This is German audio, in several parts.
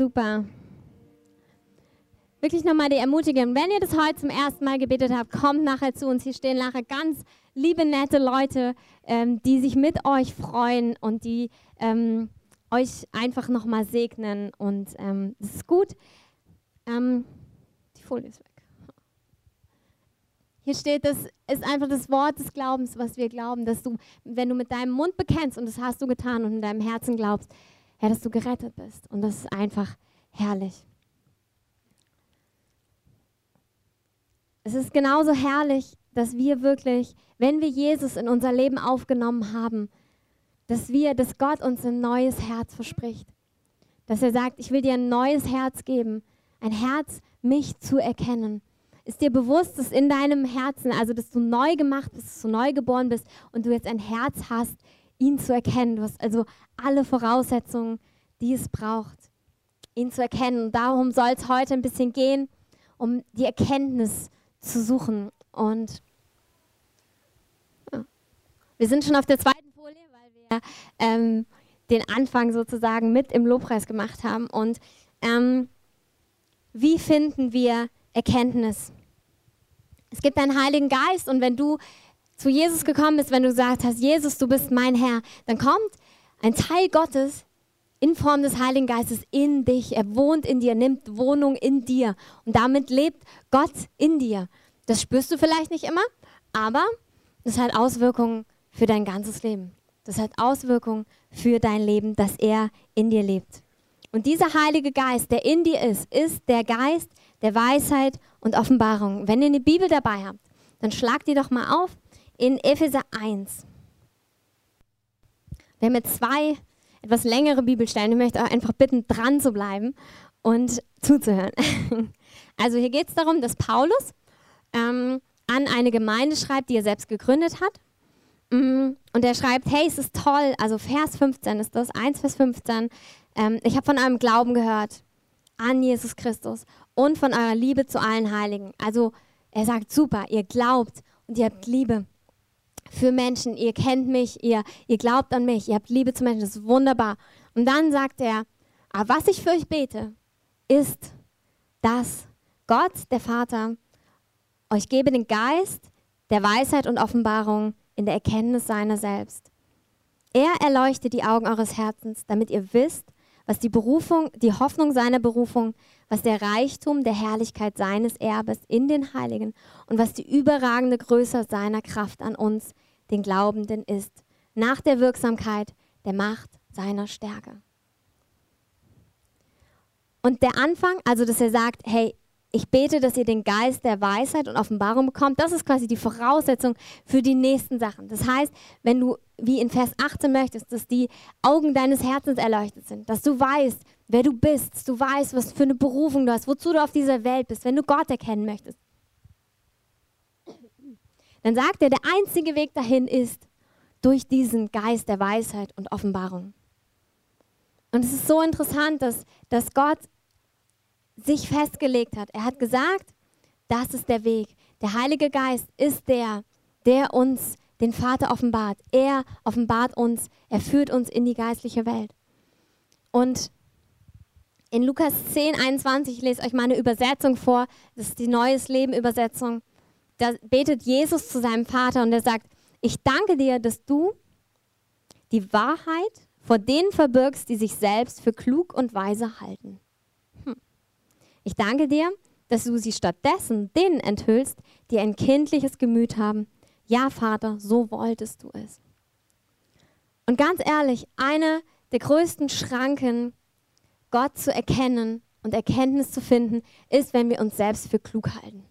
Super. Wirklich nochmal die Ermutigung. Wenn ihr das heute zum ersten Mal gebetet habt, kommt nachher zu uns. Hier stehen nachher ganz liebe, nette Leute, ähm, die sich mit euch freuen und die ähm, euch einfach nochmal segnen. Und ähm, das ist gut. Ähm, die Folie ist weg. Hier steht, das ist einfach das Wort des Glaubens, was wir glauben, dass du, wenn du mit deinem Mund bekennst, und das hast du getan und in deinem Herzen glaubst, ja, dass du gerettet bist. Und das ist einfach herrlich. Es ist genauso herrlich, dass wir wirklich, wenn wir Jesus in unser Leben aufgenommen haben, dass wir, dass Gott uns ein neues Herz verspricht. Dass er sagt, ich will dir ein neues Herz geben, ein Herz, mich zu erkennen. Ist dir bewusst, dass in deinem Herzen, also dass du neu gemacht bist, dass du neu geboren bist und du jetzt ein Herz hast, ihn zu erkennen. Du hast also alle Voraussetzungen, die es braucht, ihn zu erkennen. Und darum soll es heute ein bisschen gehen, um die Erkenntnis zu suchen. Und wir sind schon auf der zweiten Folie, weil wir ähm, den Anfang sozusagen mit im Lobpreis gemacht haben. Und ähm, wie finden wir Erkenntnis? Es gibt einen Heiligen Geist und wenn du zu Jesus gekommen bist, wenn du gesagt hast, Jesus, du bist mein Herr, dann kommt ein Teil Gottes in Form des Heiligen Geistes in dich. Er wohnt in dir, nimmt Wohnung in dir und damit lebt Gott in dir. Das spürst du vielleicht nicht immer, aber das hat Auswirkungen für dein ganzes Leben. Das hat Auswirkungen für dein Leben, dass er in dir lebt. Und dieser Heilige Geist, der in dir ist, ist der Geist der Weisheit und Offenbarung. Wenn ihr eine Bibel dabei habt, dann schlagt die doch mal auf in Epheser 1. Wir haben jetzt zwei etwas längere Bibelstellen. Ich möchte euch einfach bitten, dran zu bleiben und zuzuhören. Also hier geht es darum, dass Paulus ähm, an eine Gemeinde schreibt, die er selbst gegründet hat. Mm, und er schreibt, hey, es ist toll, also Vers 15 ist das, 1 Vers 15. Ähm, ich habe von eurem Glauben gehört an Jesus Christus und von eurer Liebe zu allen Heiligen. Also er sagt, super, ihr glaubt und ihr habt Liebe für Menschen, ihr kennt mich, ihr, ihr glaubt an mich, ihr habt Liebe zu Menschen, das ist wunderbar. Und dann sagt er, aber was ich für euch bete, ist, dass Gott, der Vater, euch gebe den Geist der Weisheit und Offenbarung in der Erkenntnis seiner selbst. Er erleuchtet die Augen eures Herzens, damit ihr wisst, was die Berufung, die Hoffnung seiner Berufung, was der Reichtum der Herrlichkeit seines Erbes in den Heiligen und was die überragende Größe seiner Kraft an uns, den Glaubenden, ist, nach der Wirksamkeit der Macht seiner Stärke. Und der Anfang, also dass er sagt, hey, ich bete, dass ihr den Geist der Weisheit und Offenbarung bekommt. Das ist quasi die Voraussetzung für die nächsten Sachen. Das heißt, wenn du, wie in Vers 18 möchtest, dass die Augen deines Herzens erleuchtet sind, dass du weißt, wer du bist, du weißt, was für eine Berufung du hast, wozu du auf dieser Welt bist, wenn du Gott erkennen möchtest, dann sagt er, der einzige Weg dahin ist durch diesen Geist der Weisheit und Offenbarung. Und es ist so interessant, dass, dass Gott sich festgelegt hat. Er hat gesagt, das ist der Weg. Der Heilige Geist ist der, der uns den Vater offenbart. Er offenbart uns, er führt uns in die geistliche Welt. Und in Lukas 10, 21, ich lese euch mal eine Übersetzung vor, das ist die Neues Leben Übersetzung. Da betet Jesus zu seinem Vater und er sagt, ich danke dir, dass du die Wahrheit vor denen verbirgst, die sich selbst für klug und weise halten. Ich danke dir, dass du sie stattdessen denen enthüllst, die ein kindliches Gemüt haben. Ja, Vater, so wolltest du es. Und ganz ehrlich, eine der größten Schranken, Gott zu erkennen und Erkenntnis zu finden, ist, wenn wir uns selbst für klug halten.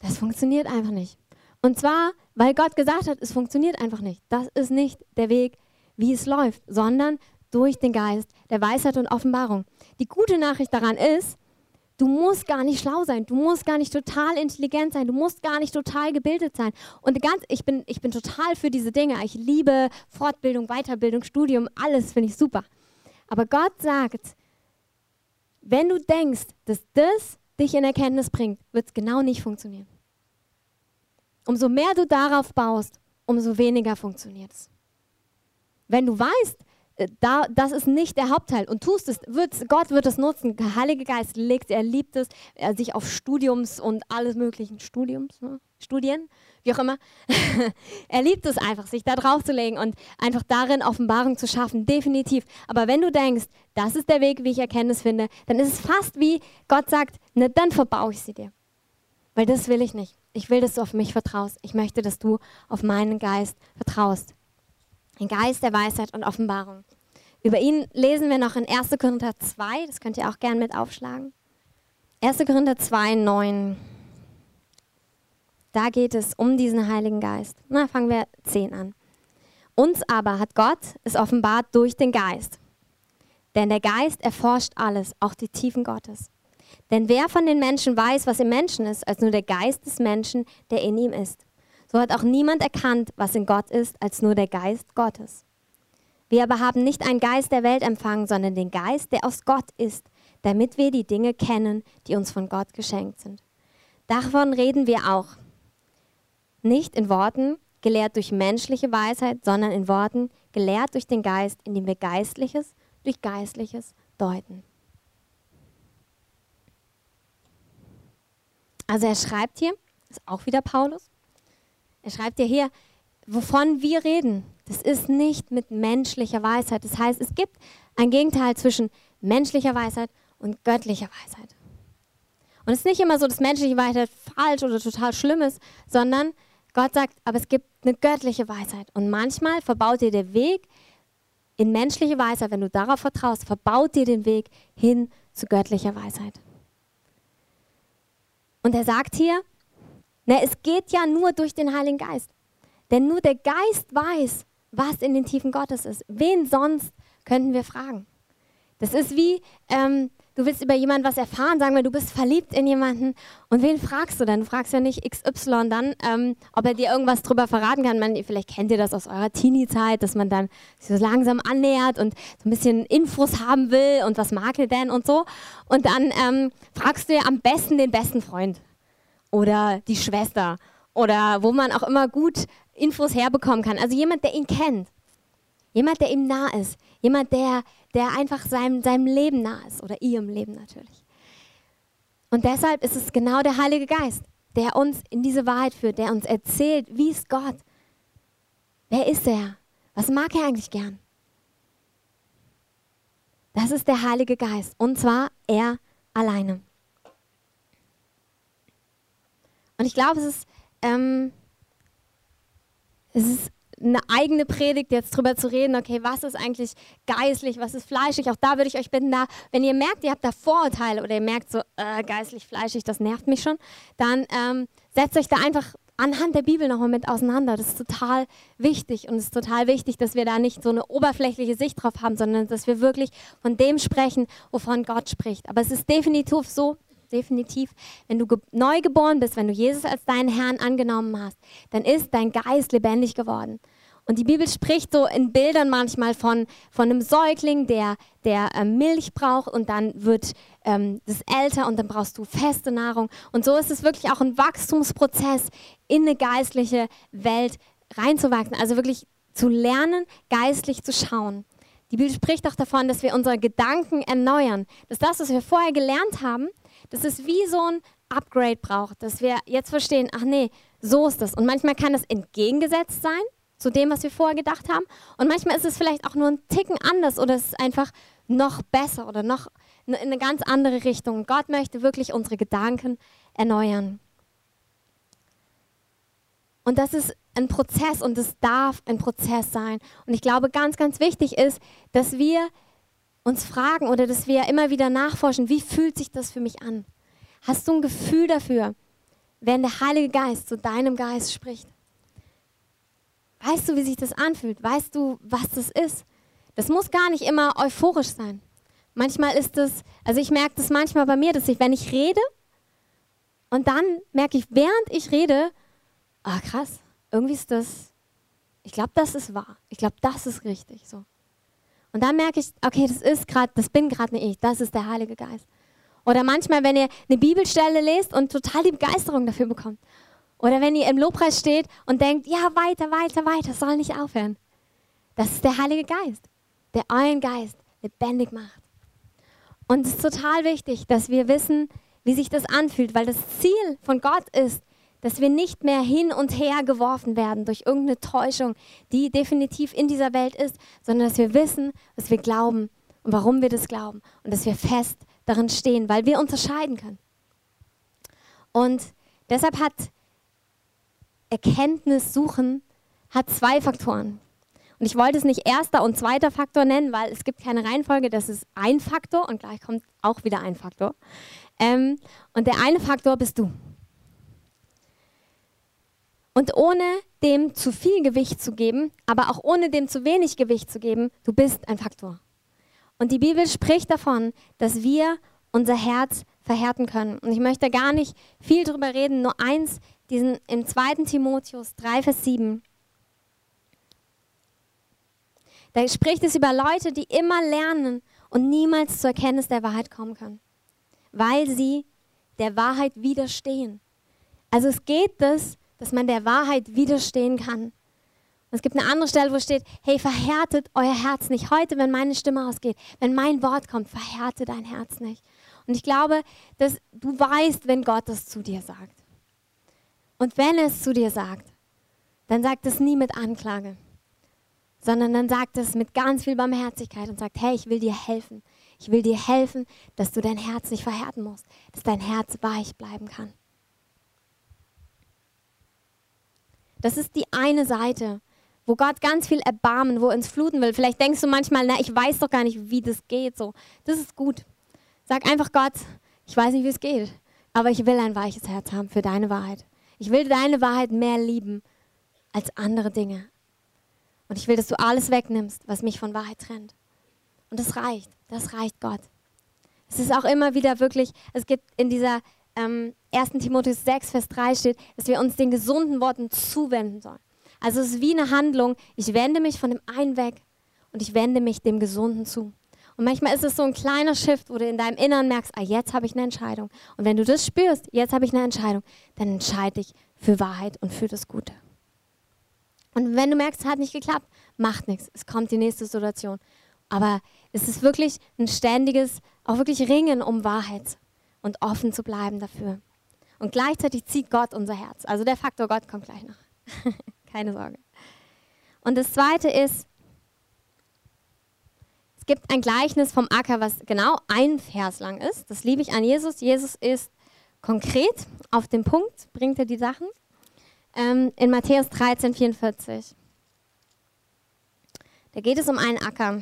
Das funktioniert einfach nicht. Und zwar, weil Gott gesagt hat, es funktioniert einfach nicht. Das ist nicht der Weg, wie es läuft, sondern durch den Geist der Weisheit und Offenbarung. Die gute Nachricht daran ist, du musst gar nicht schlau sein, du musst gar nicht total intelligent sein, du musst gar nicht total gebildet sein. Und ganz, ich bin, ich bin total für diese Dinge. Ich liebe Fortbildung, Weiterbildung, Studium, alles finde ich super. Aber Gott sagt, wenn du denkst, dass das dich in Erkenntnis bringt, wird es genau nicht funktionieren. Umso mehr du darauf baust, umso weniger funktioniert es. Wenn du weißt, äh, da, das ist nicht der Hauptteil. Und tust es, wird, Gott wird es nutzen. Der Heilige Geist legt, er liebt es, er sich auf Studiums und alles möglichen Studiums, ne? Studien, wie auch immer. er liebt es einfach, sich da drauf zu legen und einfach darin Offenbarung zu schaffen, definitiv. Aber wenn du denkst, das ist der Weg, wie ich Erkenntnis finde, dann ist es fast wie Gott sagt, ne, dann verbaue ich sie dir. Weil das will ich nicht. Ich will, dass du auf mich vertraust. Ich möchte, dass du auf meinen Geist vertraust. Ein Geist der Weisheit und Offenbarung. Über ihn lesen wir noch in 1. Korinther 2, das könnt ihr auch gerne mit aufschlagen. 1. Korinther 2, 9. Da geht es um diesen Heiligen Geist. Na, fangen wir 10 an. Uns aber hat Gott es offenbart durch den Geist. Denn der Geist erforscht alles, auch die Tiefen Gottes. Denn wer von den Menschen weiß, was im Menschen ist, als nur der Geist des Menschen, der in ihm ist? So hat auch niemand erkannt, was in Gott ist, als nur der Geist Gottes. Wir aber haben nicht einen Geist der Welt empfangen, sondern den Geist, der aus Gott ist, damit wir die Dinge kennen, die uns von Gott geschenkt sind. Davon reden wir auch. Nicht in Worten, gelehrt durch menschliche Weisheit, sondern in Worten, gelehrt durch den Geist, indem wir Geistliches durch Geistliches deuten. Also er schreibt hier, ist auch wieder Paulus, er schreibt ja hier, wovon wir reden, das ist nicht mit menschlicher Weisheit. Das heißt, es gibt ein Gegenteil zwischen menschlicher Weisheit und göttlicher Weisheit. Und es ist nicht immer so, dass menschliche Weisheit falsch oder total schlimm ist, sondern Gott sagt, aber es gibt eine göttliche Weisheit. Und manchmal verbaut dir der Weg in menschliche Weisheit, wenn du darauf vertraust, verbaut dir den Weg hin zu göttlicher Weisheit. Und er sagt hier, na, es geht ja nur durch den Heiligen Geist. Denn nur der Geist weiß, was in den Tiefen Gottes ist. Wen sonst könnten wir fragen? Das ist wie, ähm, du willst über jemanden was erfahren, sagen wir, du bist verliebt in jemanden und wen fragst du dann? Du fragst ja nicht XY dann, ähm, ob er dir irgendwas drüber verraten kann. Man, vielleicht kennt ihr das aus eurer Teenie-Zeit, dass man dann sich so langsam annähert und so ein bisschen Infos haben will und was mag er denn und so. Und dann ähm, fragst du ja am besten den besten Freund oder die Schwester oder wo man auch immer gut Infos herbekommen kann. Also jemand, der ihn kennt. Jemand, der ihm nah ist. Jemand, der, der einfach seinem, seinem Leben nah ist oder ihrem Leben natürlich. Und deshalb ist es genau der Heilige Geist, der uns in diese Wahrheit führt, der uns erzählt, wie ist Gott? Wer ist er? Was mag er eigentlich gern? Das ist der Heilige Geist und zwar er alleine. Und ich glaube, es ähm, es ist eine eigene Predigt, jetzt drüber zu reden, okay, was ist eigentlich geistlich, was ist fleischlich. Auch da würde ich euch bitten, da, wenn ihr merkt, ihr habt da Vorurteile oder ihr merkt so, äh, geistlich, fleischlich, das nervt mich schon, dann ähm, setzt euch da einfach anhand der Bibel nochmal mit auseinander. Das ist total wichtig und es ist total wichtig, dass wir da nicht so eine oberflächliche Sicht drauf haben, sondern dass wir wirklich von dem sprechen, wovon Gott spricht. Aber es ist definitiv so, definitiv, wenn du neu geboren bist, wenn du Jesus als deinen Herrn angenommen hast, dann ist dein Geist lebendig geworden. Und die Bibel spricht so in Bildern manchmal von, von einem Säugling, der, der äh, Milch braucht und dann wird ähm, das älter und dann brauchst du feste Nahrung. Und so ist es wirklich auch ein Wachstumsprozess in eine geistliche Welt reinzuwachsen. Also wirklich zu lernen, geistlich zu schauen. Die Bibel spricht auch davon, dass wir unsere Gedanken erneuern. Dass das, was wir vorher gelernt haben, dass es wie so ein Upgrade braucht, dass wir jetzt verstehen, ach nee, so ist das. Und manchmal kann das entgegengesetzt sein zu dem, was wir vorher gedacht haben. Und manchmal ist es vielleicht auch nur ein Ticken anders oder es ist einfach noch besser oder noch in eine ganz andere Richtung. Gott möchte wirklich unsere Gedanken erneuern. Und das ist ein Prozess und es darf ein Prozess sein. Und ich glaube, ganz, ganz wichtig ist, dass wir uns fragen oder dass wir immer wieder nachforschen, wie fühlt sich das für mich an? Hast du ein Gefühl dafür, wenn der Heilige Geist zu deinem Geist spricht? Weißt du, wie sich das anfühlt? Weißt du, was das ist? Das muss gar nicht immer euphorisch sein. Manchmal ist es, also ich merke das manchmal bei mir, dass ich, wenn ich rede und dann merke ich, während ich rede, ah krass, irgendwie ist das, ich glaube, das ist wahr. Ich glaube, das ist richtig so. Und dann merke ich, okay, das ist gerade, das bin gerade nicht ich, das ist der Heilige Geist. Oder manchmal, wenn ihr eine Bibelstelle lest und total die Begeisterung dafür bekommt. Oder wenn ihr im Lobpreis steht und denkt, ja, weiter, weiter, weiter, soll nicht aufhören. Das ist der Heilige Geist. der euren Geist lebendig macht. Und es ist total wichtig, dass wir wissen, wie sich das anfühlt, weil das Ziel von Gott ist, dass wir nicht mehr hin und her geworfen werden durch irgendeine Täuschung, die definitiv in dieser Welt ist, sondern dass wir wissen, was wir glauben und warum wir das glauben und dass wir fest darin stehen, weil wir unterscheiden können. Und deshalb hat Erkenntnis suchen hat zwei Faktoren. Und ich wollte es nicht erster und zweiter Faktor nennen, weil es gibt keine Reihenfolge, das ist ein Faktor und gleich kommt auch wieder ein Faktor. Ähm, und der eine Faktor bist du. Und ohne dem zu viel Gewicht zu geben, aber auch ohne dem zu wenig Gewicht zu geben, du bist ein Faktor. Und die Bibel spricht davon, dass wir unser Herz verhärten können. Und ich möchte gar nicht viel darüber reden, nur eins, diesen im 2. Timotheus 3, Vers 7. Da spricht es über Leute, die immer lernen und niemals zur Erkenntnis der Wahrheit kommen können, weil sie der Wahrheit widerstehen. Also es geht das, dass man der Wahrheit widerstehen kann. Und es gibt eine andere Stelle, wo steht, hey, verhärtet euer Herz nicht. Heute, wenn meine Stimme ausgeht, wenn mein Wort kommt, verhärte dein Herz nicht. Und ich glaube, dass du weißt, wenn Gott das zu dir sagt. Und wenn es zu dir sagt, dann sagt es nie mit Anklage, sondern dann sagt es mit ganz viel Barmherzigkeit und sagt, hey, ich will dir helfen. Ich will dir helfen, dass du dein Herz nicht verhärten musst, dass dein Herz weich bleiben kann. Das ist die eine Seite, wo Gott ganz viel Erbarmen, wo er uns fluten will. Vielleicht denkst du manchmal, na, ich weiß doch gar nicht, wie das geht. So, das ist gut. Sag einfach Gott, ich weiß nicht, wie es geht, aber ich will ein weiches Herz haben für deine Wahrheit. Ich will deine Wahrheit mehr lieben als andere Dinge. Und ich will, dass du alles wegnimmst, was mich von Wahrheit trennt. Und das reicht. Das reicht Gott. Es ist auch immer wieder wirklich, es gibt in dieser ähm, 1. Timotheus 6, Vers 3 steht, dass wir uns den gesunden Worten zuwenden sollen. Also es ist wie eine Handlung, ich wende mich von dem einen weg und ich wende mich dem Gesunden zu. Und manchmal ist es so ein kleiner Shift, wo du in deinem Inneren merkst, ah, jetzt habe ich eine Entscheidung. Und wenn du das spürst, jetzt habe ich eine Entscheidung, dann entscheide dich für Wahrheit und für das Gute. Und wenn du merkst, es hat nicht geklappt, macht nichts. Es kommt die nächste Situation. Aber es ist wirklich ein ständiges, auch wirklich Ringen um Wahrheit und offen zu bleiben dafür. Und gleichzeitig zieht Gott unser Herz. Also der Faktor Gott kommt gleich noch. Keine Sorge. Und das Zweite ist, es gibt ein Gleichnis vom Acker, was genau ein Vers lang ist. Das liebe ich an Jesus. Jesus ist konkret auf den Punkt, bringt er die Sachen. Ähm, in Matthäus 13, 44. Da geht es um einen Acker.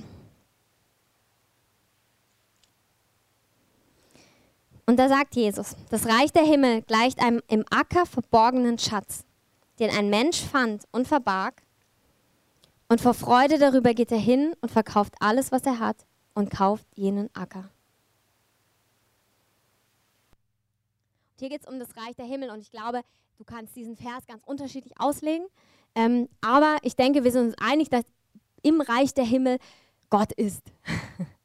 Und da sagt Jesus, das Reich der Himmel gleicht einem im Acker verborgenen Schatz, den ein Mensch fand und verbarg und vor Freude darüber geht er hin und verkauft alles, was er hat und kauft jenen Acker. Hier geht es um das Reich der Himmel und ich glaube, du kannst diesen Vers ganz unterschiedlich auslegen. Ähm, aber ich denke, wir sind uns einig, dass im Reich der Himmel Gott ist.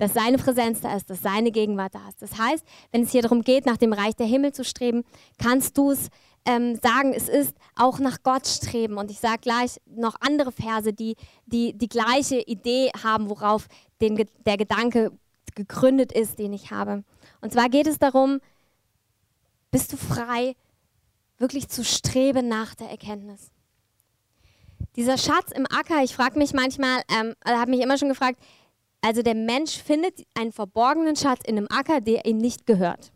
dass seine Präsenz da ist, dass seine Gegenwart da ist. Das heißt, wenn es hier darum geht, nach dem Reich der Himmel zu streben, kannst du es ähm, sagen, es ist auch nach Gott streben. Und ich sage gleich noch andere Verse, die, die die gleiche Idee haben, worauf den, der Gedanke gegründet ist, den ich habe. Und zwar geht es darum, bist du frei, wirklich zu streben nach der Erkenntnis. Dieser Schatz im Acker, ich frage mich manchmal, ähm, habe mich immer schon gefragt, also der Mensch findet einen verborgenen Schatz in einem Acker, der ihm nicht gehört.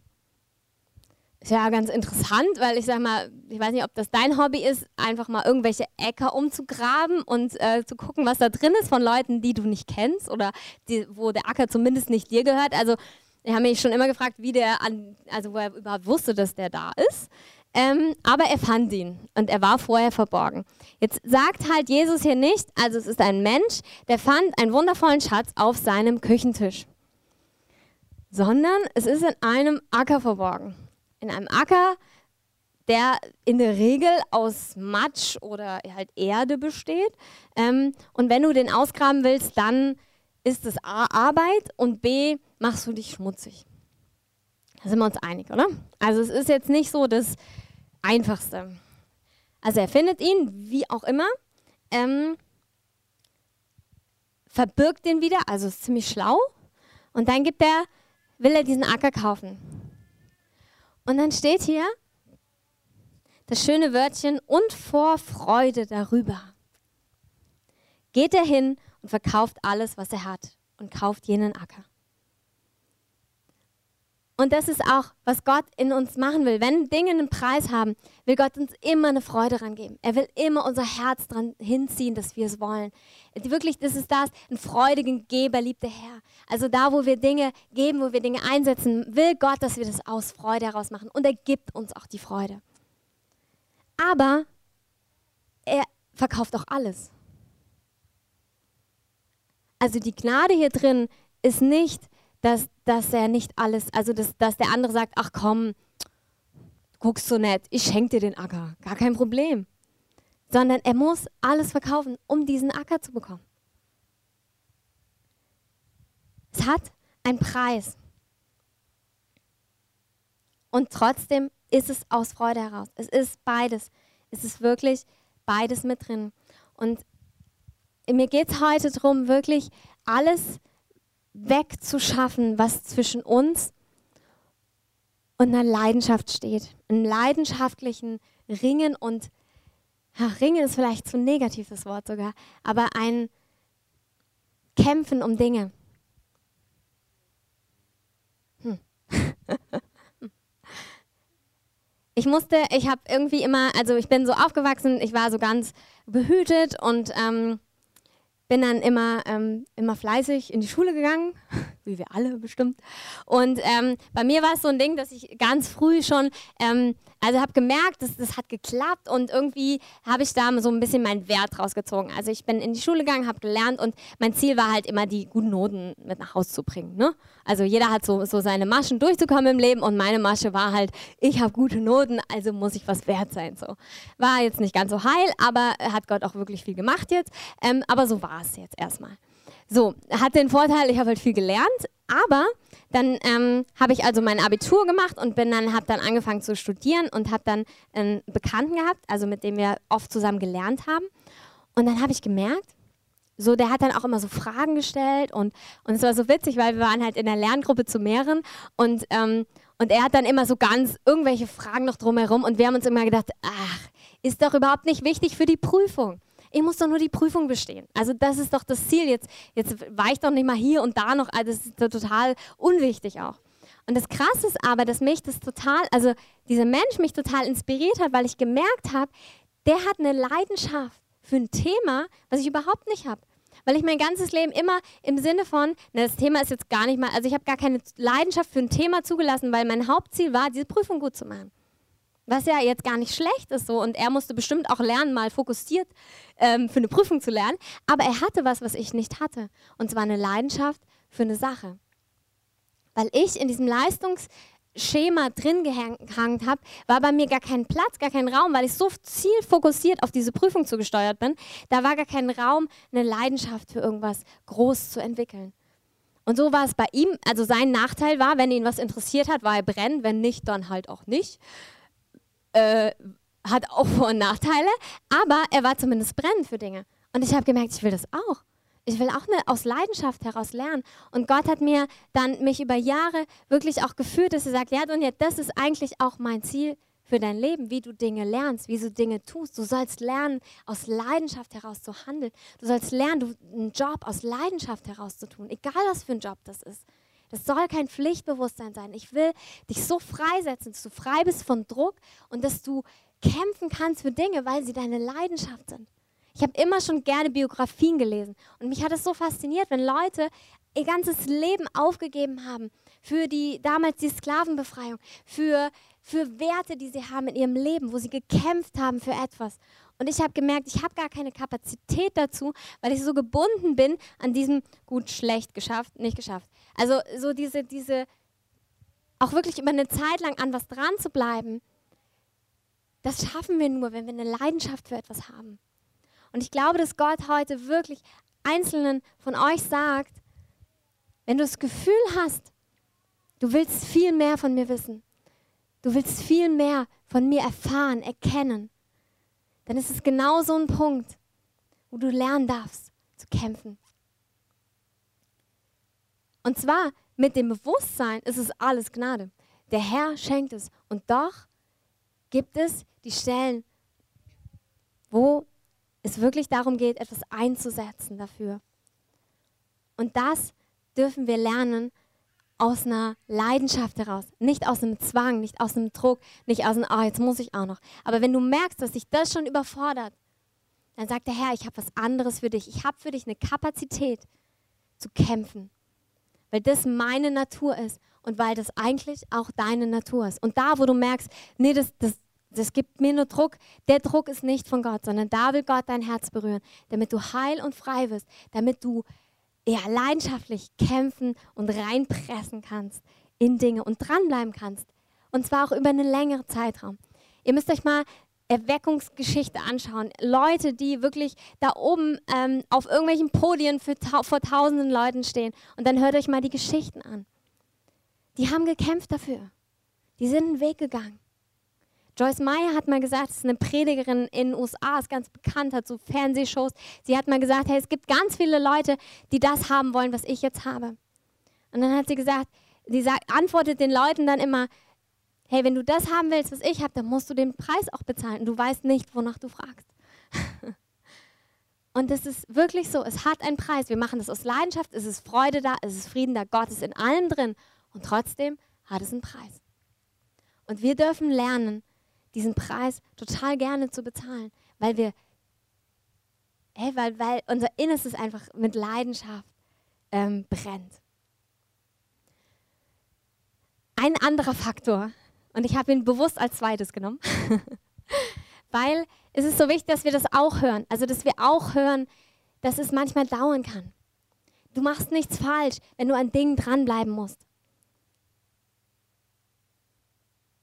Ist ja ganz interessant, weil ich sag mal, ich weiß nicht, ob das dein Hobby ist, einfach mal irgendwelche Äcker umzugraben und äh, zu gucken, was da drin ist von Leuten, die du nicht kennst oder die, wo der Acker zumindest nicht dir gehört. Also ich habe mich schon immer gefragt, wie der an, also wo er überhaupt wusste, dass der da ist. Ähm, aber er fand ihn und er war vorher verborgen. Jetzt sagt halt Jesus hier nicht, also es ist ein Mensch, der fand einen wundervollen Schatz auf seinem Küchentisch, sondern es ist in einem Acker verborgen in einem Acker, der in der Regel aus Matsch oder halt Erde besteht. Ähm, und wenn du den ausgraben willst, dann ist es A Arbeit und B machst du dich schmutzig. Da sind wir uns einig, oder? Also es ist jetzt nicht so das Einfachste. Also er findet ihn, wie auch immer, ähm, verbirgt den wieder, also ist ziemlich schlau. Und dann gibt er, will er diesen Acker kaufen. Und dann steht hier das schöne Wörtchen und vor Freude darüber. Geht er hin und verkauft alles, was er hat und kauft jenen Acker. Und das ist auch, was Gott in uns machen will. Wenn Dinge einen Preis haben, will Gott uns immer eine Freude dran geben. Er will immer unser Herz dran hinziehen, dass wir es wollen. Wirklich, das ist das, ein freudigen Geber liebt der Herr. Also da, wo wir Dinge geben, wo wir Dinge einsetzen, will Gott, dass wir das aus Freude heraus machen. Und er gibt uns auch die Freude. Aber er verkauft auch alles. Also die Gnade hier drin ist nicht, dass, dass er nicht alles, also dass, dass der andere sagt, ach komm, guckst so nett, ich schenke dir den Acker, gar kein Problem. Sondern er muss alles verkaufen, um diesen Acker zu bekommen. Es hat einen Preis. Und trotzdem ist es aus Freude heraus. Es ist beides. Es ist wirklich beides mit drin. Und mir geht es heute darum, wirklich alles wegzuschaffen, was zwischen uns und einer Leidenschaft steht. Einem leidenschaftlichen Ringen und ja, Ringen ist vielleicht zu negatives Wort sogar, aber ein Kämpfen um Dinge. Hm. ich musste, ich habe irgendwie immer, also ich bin so aufgewachsen, ich war so ganz behütet und ähm, bin dann immer, ähm, immer fleißig in die Schule gegangen, wie wir alle bestimmt. Und ähm, bei mir war es so ein Ding, dass ich ganz früh schon, ähm, also habe gemerkt, dass das hat geklappt und irgendwie habe ich da so ein bisschen meinen Wert rausgezogen. Also ich bin in die Schule gegangen, habe gelernt und mein Ziel war halt immer, die guten Noten mit nach Hause zu bringen. Ne? Also jeder hat so, so seine Maschen durchzukommen im Leben und meine Masche war halt, ich habe gute Noten, also muss ich was wert sein. So. War jetzt nicht ganz so heil, aber hat Gott auch wirklich viel gemacht jetzt. Ähm, aber so war es jetzt erstmal. So, hat den Vorteil, ich habe halt viel gelernt, aber dann ähm, habe ich also mein Abitur gemacht und bin dann, habe dann angefangen zu studieren und habe dann einen Bekannten gehabt, also mit dem wir oft zusammen gelernt haben. Und dann habe ich gemerkt, so, der hat dann auch immer so Fragen gestellt und, und es war so witzig, weil wir waren halt in der Lerngruppe zu mehreren und, ähm, und er hat dann immer so ganz irgendwelche Fragen noch drumherum und wir haben uns immer gedacht, ach, ist doch überhaupt nicht wichtig für die Prüfung ich muss doch nur die Prüfung bestehen. Also das ist doch das Ziel. Jetzt, jetzt ich doch nicht mal hier und da noch. Also das ist total unwichtig auch. Und das Krasse ist aber, dass mich das total, also dieser Mensch mich total inspiriert hat, weil ich gemerkt habe, der hat eine Leidenschaft für ein Thema, was ich überhaupt nicht habe. Weil ich mein ganzes Leben immer im Sinne von, na, das Thema ist jetzt gar nicht mal, also ich habe gar keine Leidenschaft für ein Thema zugelassen, weil mein Hauptziel war, diese Prüfung gut zu machen. Was ja jetzt gar nicht schlecht ist so. Und er musste bestimmt auch lernen, mal fokussiert ähm, für eine Prüfung zu lernen. Aber er hatte was, was ich nicht hatte. Und zwar eine Leidenschaft für eine Sache. Weil ich in diesem Leistungsschema drin gehangen habe, war bei mir gar kein Platz, gar kein Raum, weil ich so zielfokussiert auf diese Prüfung zugesteuert bin. Da war gar kein Raum, eine Leidenschaft für irgendwas groß zu entwickeln. Und so war es bei ihm. Also sein Nachteil war, wenn ihn was interessiert hat, war er brennend, wenn nicht, dann halt auch nicht äh, hat auch Vor- und Nachteile, aber er war zumindest brennend für Dinge. Und ich habe gemerkt, ich will das auch. Ich will auch eine, aus Leidenschaft heraus lernen. Und Gott hat mir dann mich über Jahre wirklich auch geführt, dass er sagt, ja, Donja, das ist eigentlich auch mein Ziel für dein Leben, wie du Dinge lernst, wie du Dinge tust. Du sollst lernen, aus Leidenschaft heraus zu handeln. Du sollst lernen, du, einen Job aus Leidenschaft heraus zu tun, egal was für ein Job das ist. Das soll kein Pflichtbewusstsein sein. Ich will dich so freisetzen, dass du frei bist von Druck und dass du kämpfen kannst für Dinge, weil sie deine Leidenschaft sind. Ich habe immer schon gerne Biografien gelesen und mich hat es so fasziniert, wenn Leute ihr ganzes Leben aufgegeben haben für die damals die Sklavenbefreiung, für, für Werte, die sie haben in ihrem Leben, wo sie gekämpft haben für etwas. Und ich habe gemerkt, ich habe gar keine Kapazität dazu, weil ich so gebunden bin an diesem gut, schlecht, geschafft, nicht geschafft. Also so diese, diese, auch wirklich über eine Zeit lang an was dran zu bleiben, das schaffen wir nur, wenn wir eine Leidenschaft für etwas haben. Und ich glaube, dass Gott heute wirklich Einzelnen von euch sagt, wenn du das Gefühl hast, du willst viel mehr von mir wissen, du willst viel mehr von mir erfahren, erkennen, dann ist es genau so ein Punkt, wo du lernen darfst zu kämpfen. Und zwar mit dem Bewusstsein, ist es alles Gnade. Der Herr schenkt es. Und doch gibt es die Stellen, wo es wirklich darum geht, etwas einzusetzen dafür. Und das dürfen wir lernen aus einer Leidenschaft heraus, nicht aus einem Zwang, nicht aus einem Druck, nicht aus einem, oh, jetzt muss ich auch noch. Aber wenn du merkst, dass dich das schon überfordert, dann sagt der Herr, ich habe was anderes für dich. Ich habe für dich eine Kapazität zu kämpfen, weil das meine Natur ist und weil das eigentlich auch deine Natur ist. Und da, wo du merkst, nee, das, das, das gibt mir nur Druck, der Druck ist nicht von Gott, sondern da will Gott dein Herz berühren, damit du heil und frei wirst, damit du ja, leidenschaftlich kämpfen und reinpressen kannst in Dinge und dranbleiben kannst. Und zwar auch über einen längeren Zeitraum. Ihr müsst euch mal Erweckungsgeschichte anschauen. Leute, die wirklich da oben ähm, auf irgendwelchen Podien ta vor tausenden Leuten stehen. Und dann hört euch mal die Geschichten an. Die haben gekämpft dafür. Die sind einen Weg gegangen. Joyce Meyer hat mal gesagt, das ist eine Predigerin in den USA, ist ganz bekannt, hat so Fernsehshows. Sie hat mal gesagt, hey, es gibt ganz viele Leute, die das haben wollen, was ich jetzt habe. Und dann hat sie gesagt, sie antwortet den Leuten dann immer, hey, wenn du das haben willst, was ich habe, dann musst du den Preis auch bezahlen. Du weißt nicht, wonach du fragst. Und das ist wirklich so, es hat einen Preis. Wir machen das aus Leidenschaft, es ist Freude da, es ist Frieden da, Gott ist in allem drin. Und trotzdem hat es einen Preis. Und wir dürfen lernen, diesen Preis total gerne zu bezahlen, weil wir, hey, weil, weil unser Innerstes einfach mit Leidenschaft ähm, brennt. Ein anderer Faktor, und ich habe ihn bewusst als zweites genommen, weil es ist so wichtig, dass wir das auch hören. Also, dass wir auch hören, dass es manchmal dauern kann. Du machst nichts falsch, wenn du an Dingen dranbleiben musst.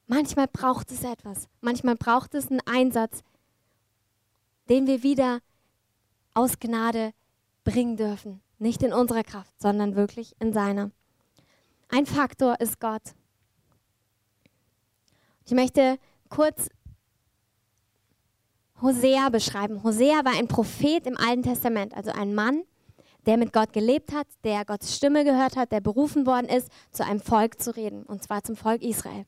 Manchmal braucht es etwas. Manchmal braucht es einen Einsatz, den wir wieder aus Gnade bringen dürfen. Nicht in unserer Kraft, sondern wirklich in seiner. Ein Faktor ist Gott. Ich möchte kurz Hosea beschreiben. Hosea war ein Prophet im Alten Testament, also ein Mann, der mit Gott gelebt hat, der Gottes Stimme gehört hat, der berufen worden ist, zu einem Volk zu reden, und zwar zum Volk Israel.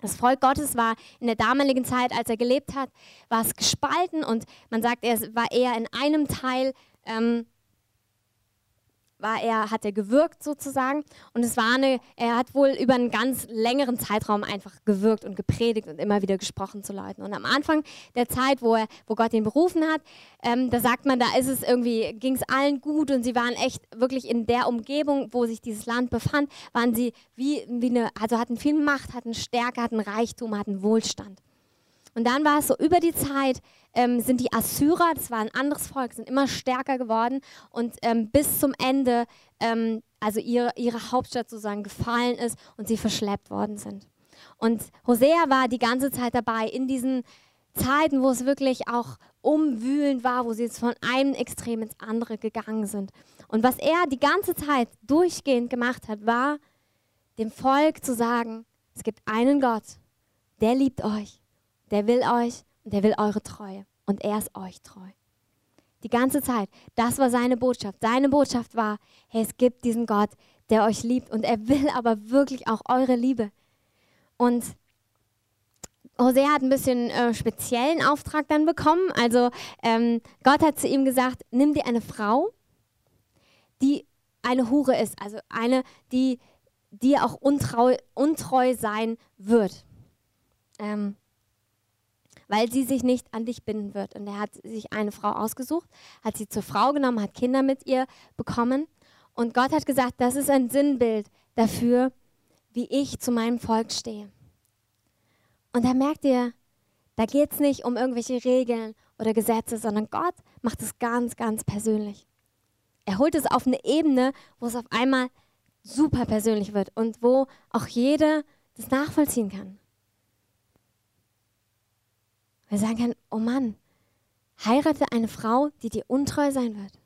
Das Volk Gottes war in der damaligen Zeit, als er gelebt hat, war es gespalten und man sagt, er war eher in einem Teil ähm, war er, hat er gewirkt sozusagen. Und es war eine, er hat wohl über einen ganz längeren Zeitraum einfach gewirkt und gepredigt und immer wieder gesprochen zu Leuten. Und am Anfang der Zeit, wo, er, wo Gott ihn berufen hat, ähm, da sagt man, da ist es irgendwie, ging es allen gut und sie waren echt wirklich in der Umgebung, wo sich dieses Land befand, waren sie wie, wie eine, also hatten viel Macht, hatten Stärke, hatten Reichtum, hatten Wohlstand. Und dann war es so, über die Zeit ähm, sind die Assyrer, das war ein anderes Volk, sind immer stärker geworden und ähm, bis zum Ende, ähm, also ihre, ihre Hauptstadt sozusagen gefallen ist und sie verschleppt worden sind. Und Hosea war die ganze Zeit dabei in diesen Zeiten, wo es wirklich auch umwühlend war, wo sie jetzt von einem Extrem ins andere gegangen sind. Und was er die ganze Zeit durchgehend gemacht hat, war, dem Volk zu sagen, es gibt einen Gott, der liebt euch der will euch und der will eure Treue. Und er ist euch treu. Die ganze Zeit. Das war seine Botschaft. Seine Botschaft war, hey, es gibt diesen Gott, der euch liebt. Und er will aber wirklich auch eure Liebe. Und Hosea hat ein bisschen äh, speziellen Auftrag dann bekommen. Also ähm, Gott hat zu ihm gesagt, nimm dir eine Frau, die eine Hure ist. Also eine, die dir auch untreu, untreu sein wird. Ähm, weil sie sich nicht an dich binden wird. Und er hat sich eine Frau ausgesucht, hat sie zur Frau genommen, hat Kinder mit ihr bekommen. Und Gott hat gesagt, das ist ein Sinnbild dafür, wie ich zu meinem Volk stehe. Und da merkt ihr, da geht es nicht um irgendwelche Regeln oder Gesetze, sondern Gott macht es ganz, ganz persönlich. Er holt es auf eine Ebene, wo es auf einmal super persönlich wird und wo auch jeder das nachvollziehen kann. Wir sagen kann, oh Mann, heirate eine Frau, die dir untreu sein wird.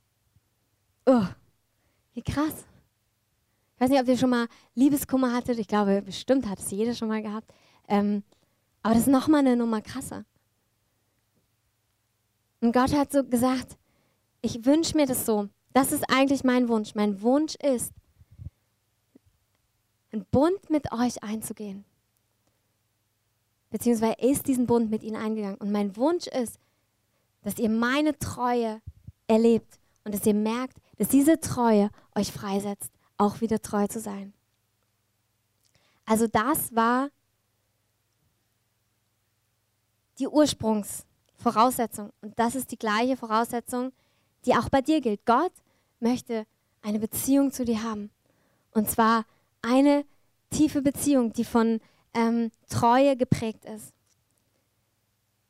Oh, wie krass. Ich weiß nicht, ob ihr schon mal Liebeskummer hattet. Ich glaube, bestimmt hat es jeder schon mal gehabt. Ähm, aber das ist nochmal eine Nummer krasser. Und Gott hat so gesagt, ich wünsche mir das so. Das ist eigentlich mein Wunsch. Mein Wunsch ist, einen Bund mit euch einzugehen. Beziehungsweise ist diesen Bund mit ihnen eingegangen. Und mein Wunsch ist, dass ihr meine Treue erlebt und dass ihr merkt, dass diese Treue euch freisetzt, auch wieder treu zu sein. Also das war die Ursprungsvoraussetzung. Und das ist die gleiche Voraussetzung, die auch bei dir gilt. Gott möchte eine Beziehung zu dir haben. Und zwar eine tiefe Beziehung, die von ähm, Treue geprägt ist.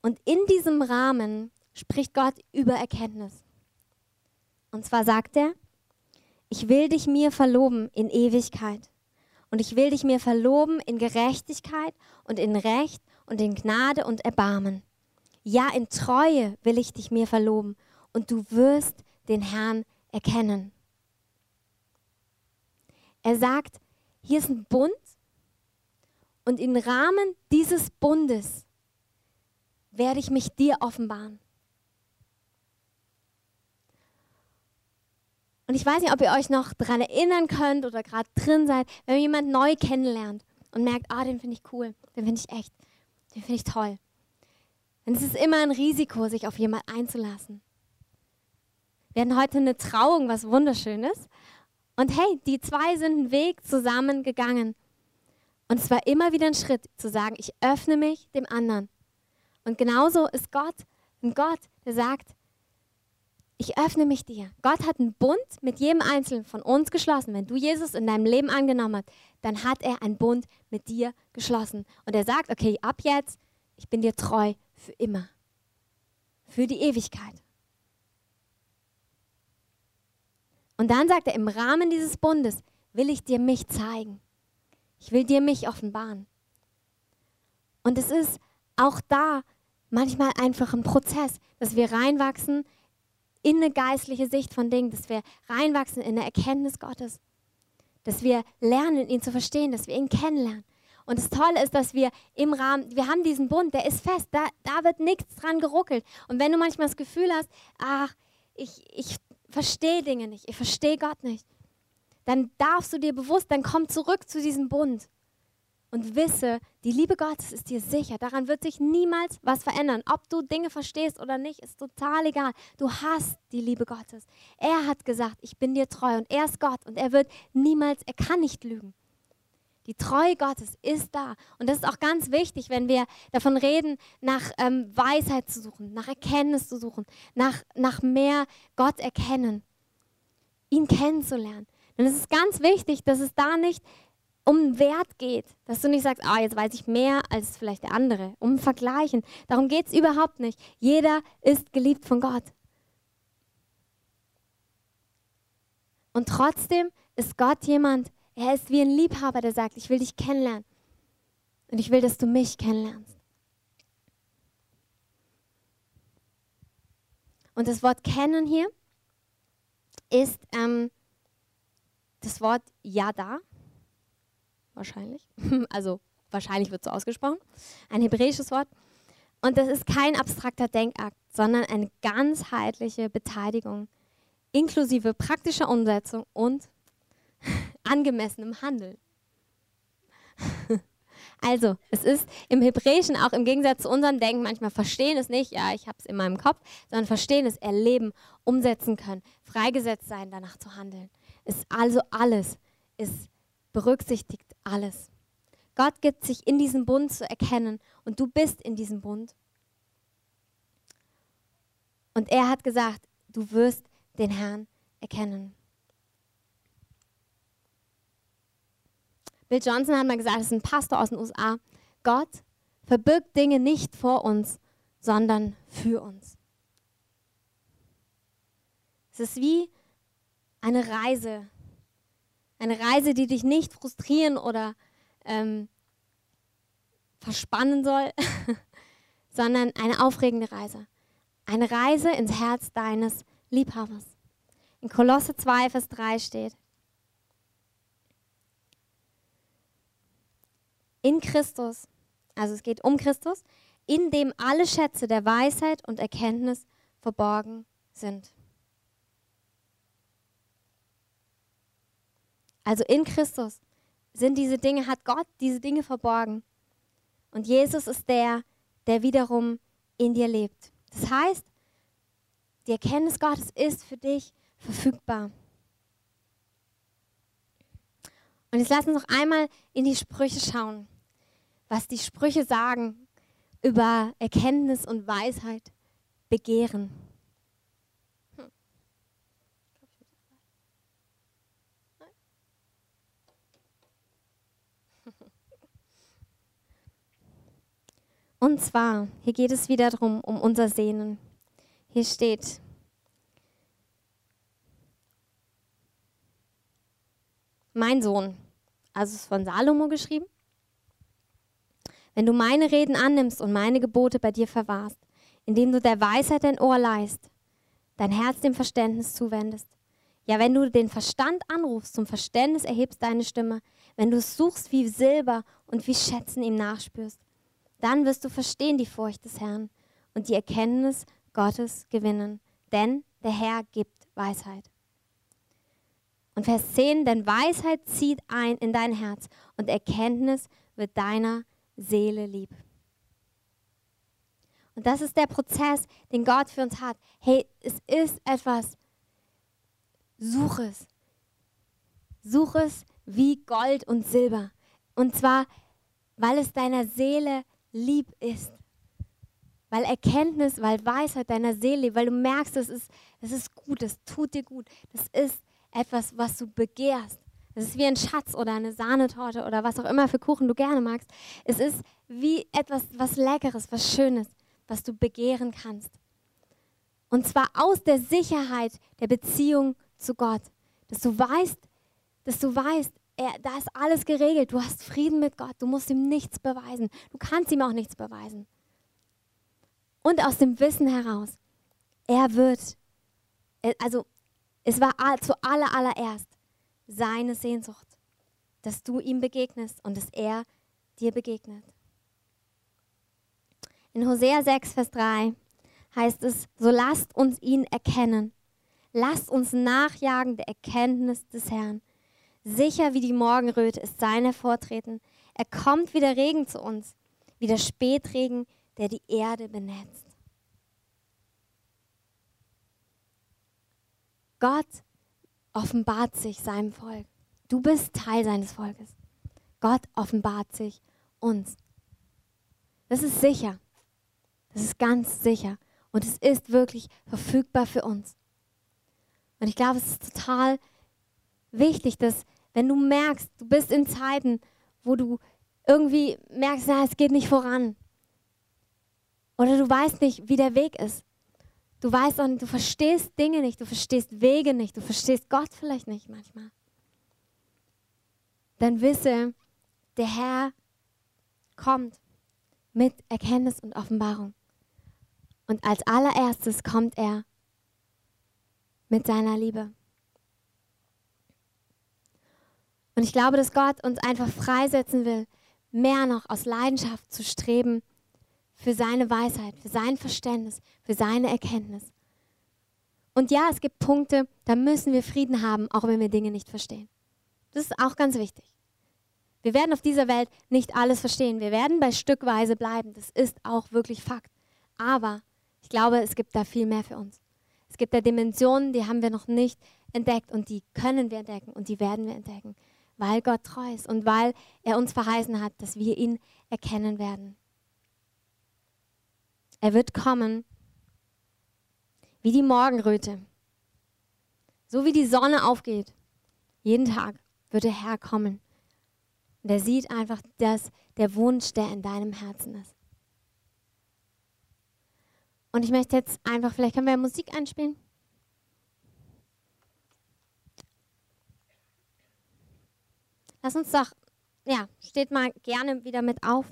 Und in diesem Rahmen spricht Gott über Erkenntnis. Und zwar sagt er, ich will dich mir verloben in Ewigkeit. Und ich will dich mir verloben in Gerechtigkeit und in Recht und in Gnade und Erbarmen. Ja, in Treue will ich dich mir verloben. Und du wirst den Herrn erkennen. Er sagt, hier ist ein Bund und im Rahmen dieses Bundes werde ich mich dir offenbaren. Und ich weiß nicht, ob ihr euch noch daran erinnern könnt oder gerade drin seid, wenn man jemanden neu kennenlernt und merkt, ah, den finde ich cool, den finde ich echt, den finde ich toll. Ist es immer ein Risiko, sich auf jemanden einzulassen. Wir hatten heute eine Trauung, was wunderschönes. Und hey, die zwei sind einen Weg zusammen gegangen. Und es war immer wieder ein Schritt zu sagen, ich öffne mich dem anderen. Und genauso ist Gott ein Gott, der sagt, ich öffne mich dir. Gott hat einen Bund mit jedem Einzelnen von uns geschlossen. Wenn du Jesus in deinem Leben angenommen hast, dann hat er einen Bund mit dir geschlossen. Und er sagt, okay, ab jetzt, ich bin dir treu für immer. Für die Ewigkeit. Und dann sagt er, im Rahmen dieses Bundes will ich dir mich zeigen. Ich will dir mich offenbaren. Und es ist auch da manchmal einfach ein Prozess, dass wir reinwachsen in eine geistliche Sicht von Dingen, dass wir reinwachsen in eine Erkenntnis Gottes, dass wir lernen, ihn zu verstehen, dass wir ihn kennenlernen. Und das Tolle ist, dass wir im Rahmen, wir haben diesen Bund, der ist fest, da, da wird nichts dran geruckelt. Und wenn du manchmal das Gefühl hast, ach, ich, ich verstehe Dinge nicht, ich verstehe Gott nicht, dann darfst du dir bewusst, dann komm zurück zu diesem Bund und wisse, die Liebe Gottes ist dir sicher. Daran wird sich niemals was verändern. Ob du Dinge verstehst oder nicht, ist total egal. Du hast die Liebe Gottes. Er hat gesagt, ich bin dir treu und er ist Gott und er wird niemals, er kann nicht lügen. Die Treue Gottes ist da. Und das ist auch ganz wichtig, wenn wir davon reden, nach ähm, Weisheit zu suchen, nach Erkenntnis zu suchen, nach, nach mehr Gott erkennen, ihn kennenzulernen. Denn es ist ganz wichtig, dass es da nicht um Wert geht, dass du nicht sagst, ah, jetzt weiß ich mehr als vielleicht der andere, um Vergleichen. Darum geht es überhaupt nicht. Jeder ist geliebt von Gott. Und trotzdem ist Gott jemand, er ist wie ein Liebhaber, der sagt, ich will dich kennenlernen. Und ich will, dass du mich kennenlernst. Und das Wort kennen hier ist ähm, das Wort Yada wahrscheinlich. Also wahrscheinlich wird so ausgesprochen. Ein hebräisches Wort. Und das ist kein abstrakter Denkakt, sondern eine ganzheitliche Beteiligung inklusive praktischer Umsetzung und angemessenem Handeln. Also, es ist im Hebräischen auch im Gegensatz zu unserem Denken, manchmal verstehen es nicht, ja, ich habe es in meinem Kopf, sondern verstehen es, erleben, umsetzen können, freigesetzt sein, danach zu handeln. Es ist also alles ist berücksichtigt alles. Gott gibt sich in diesem Bund zu erkennen und du bist in diesem Bund. Und er hat gesagt, du wirst den Herrn erkennen. Bill Johnson hat mal gesagt, das ist ein Pastor aus den USA. Gott verbirgt Dinge nicht vor uns, sondern für uns. Es ist wie eine Reise, eine Reise, die dich nicht frustrieren oder ähm, verspannen soll, sondern eine aufregende Reise. Eine Reise ins Herz deines Liebhabers. In Kolosse 2, Vers 3 steht, in Christus, also es geht um Christus, in dem alle Schätze der Weisheit und Erkenntnis verborgen sind. Also in Christus sind diese Dinge, hat Gott diese Dinge verborgen. Und Jesus ist der, der wiederum in dir lebt. Das heißt, die Erkenntnis Gottes ist für dich verfügbar. Und jetzt lass uns noch einmal in die Sprüche schauen, was die Sprüche sagen über Erkenntnis und Weisheit, Begehren. Hm. Und zwar, hier geht es wieder darum, um unser Sehnen. Hier steht, mein Sohn, also es ist von Salomo geschrieben, wenn du meine Reden annimmst und meine Gebote bei dir verwahrst, indem du der Weisheit dein Ohr leist, dein Herz dem Verständnis zuwendest. Ja, wenn du den Verstand anrufst, zum Verständnis erhebst deine Stimme, wenn du es suchst wie Silber und wie Schätzen ihm nachspürst, dann wirst du verstehen die Furcht des Herrn und die Erkenntnis Gottes gewinnen, denn der Herr gibt Weisheit. Und Vers 10, denn Weisheit zieht ein in dein Herz und Erkenntnis wird deiner Seele lieb. Und das ist der Prozess, den Gott für uns hat. Hey, es ist etwas, such es. Such es wie Gold und Silber. Und zwar, weil es deiner Seele lieb ist. Weil Erkenntnis, weil Weisheit deiner Seele, weil du merkst, es ist, es ist gut, es tut dir gut. Das ist etwas, was du begehrst. Es ist wie ein Schatz oder eine Sahnetorte oder was auch immer für Kuchen du gerne magst. Es ist wie etwas, was Leckeres, was Schönes, was du begehren kannst. Und zwar aus der Sicherheit der Beziehung zu Gott. Dass du weißt, dass du weißt, er, da ist alles geregelt. Du hast Frieden mit Gott. Du musst ihm nichts beweisen. Du kannst ihm auch nichts beweisen. Und aus dem Wissen heraus, er wird, also es war zu aller, seine Sehnsucht, dass du ihm begegnest und dass er dir begegnet. In Hosea 6, Vers 3 heißt es, so lasst uns ihn erkennen. Lasst uns nachjagen der Erkenntnis des Herrn. Sicher wie die Morgenröte ist sein Hervortreten. Er kommt wie der Regen zu uns, wie der Spätregen, der die Erde benetzt. Gott offenbart sich seinem Volk. Du bist Teil seines Volkes. Gott offenbart sich uns. Das ist sicher. Das ist ganz sicher. Und es ist wirklich verfügbar für uns. Und ich glaube, es ist total wichtig, dass wenn du merkst, du bist in Zeiten, wo du irgendwie merkst, na, es geht nicht voran. Oder du weißt nicht, wie der Weg ist. Du weißt auch, du verstehst Dinge nicht, du verstehst Wege nicht, du verstehst Gott vielleicht nicht manchmal. Dann wisse, der Herr kommt mit Erkenntnis und Offenbarung. Und als allererstes kommt er mit seiner Liebe. Und ich glaube, dass Gott uns einfach freisetzen will, mehr noch aus Leidenschaft zu streben für seine Weisheit, für sein Verständnis, für seine Erkenntnis. Und ja, es gibt Punkte, da müssen wir Frieden haben, auch wenn wir Dinge nicht verstehen. Das ist auch ganz wichtig. Wir werden auf dieser Welt nicht alles verstehen. Wir werden bei Stückweise bleiben. Das ist auch wirklich Fakt. Aber ich glaube, es gibt da viel mehr für uns. Es gibt da Dimensionen, die haben wir noch nicht entdeckt und die können wir entdecken und die werden wir entdecken, weil Gott treu ist und weil er uns verheißen hat, dass wir ihn erkennen werden. Er wird kommen wie die Morgenröte. So wie die Sonne aufgeht, jeden Tag wird der Herr kommen. Und er sieht einfach, dass der Wunsch, der in deinem Herzen ist. Und ich möchte jetzt einfach, vielleicht können wir Musik einspielen. Lass uns doch, ja, steht mal gerne wieder mit auf.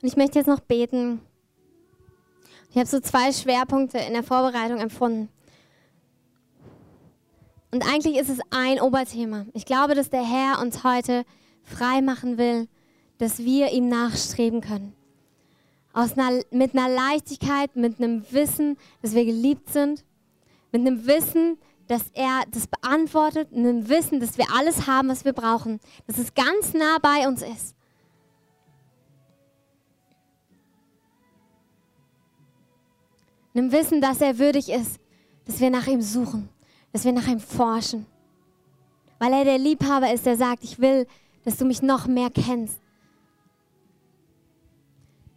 Und ich möchte jetzt noch beten ich habe so zwei Schwerpunkte in der Vorbereitung empfunden. Und eigentlich ist es ein Oberthema. Ich glaube, dass der Herr uns heute frei machen will, dass wir ihm nachstreben können. Aus einer, mit einer Leichtigkeit, mit einem Wissen, dass wir geliebt sind, mit einem Wissen, dass er das beantwortet, in dem Wissen, dass wir alles haben, was wir brauchen, dass es ganz nah bei uns ist. In dem Wissen, dass er würdig ist, dass wir nach ihm suchen, dass wir nach ihm forschen. Weil er der Liebhaber ist, der sagt, ich will, dass du mich noch mehr kennst.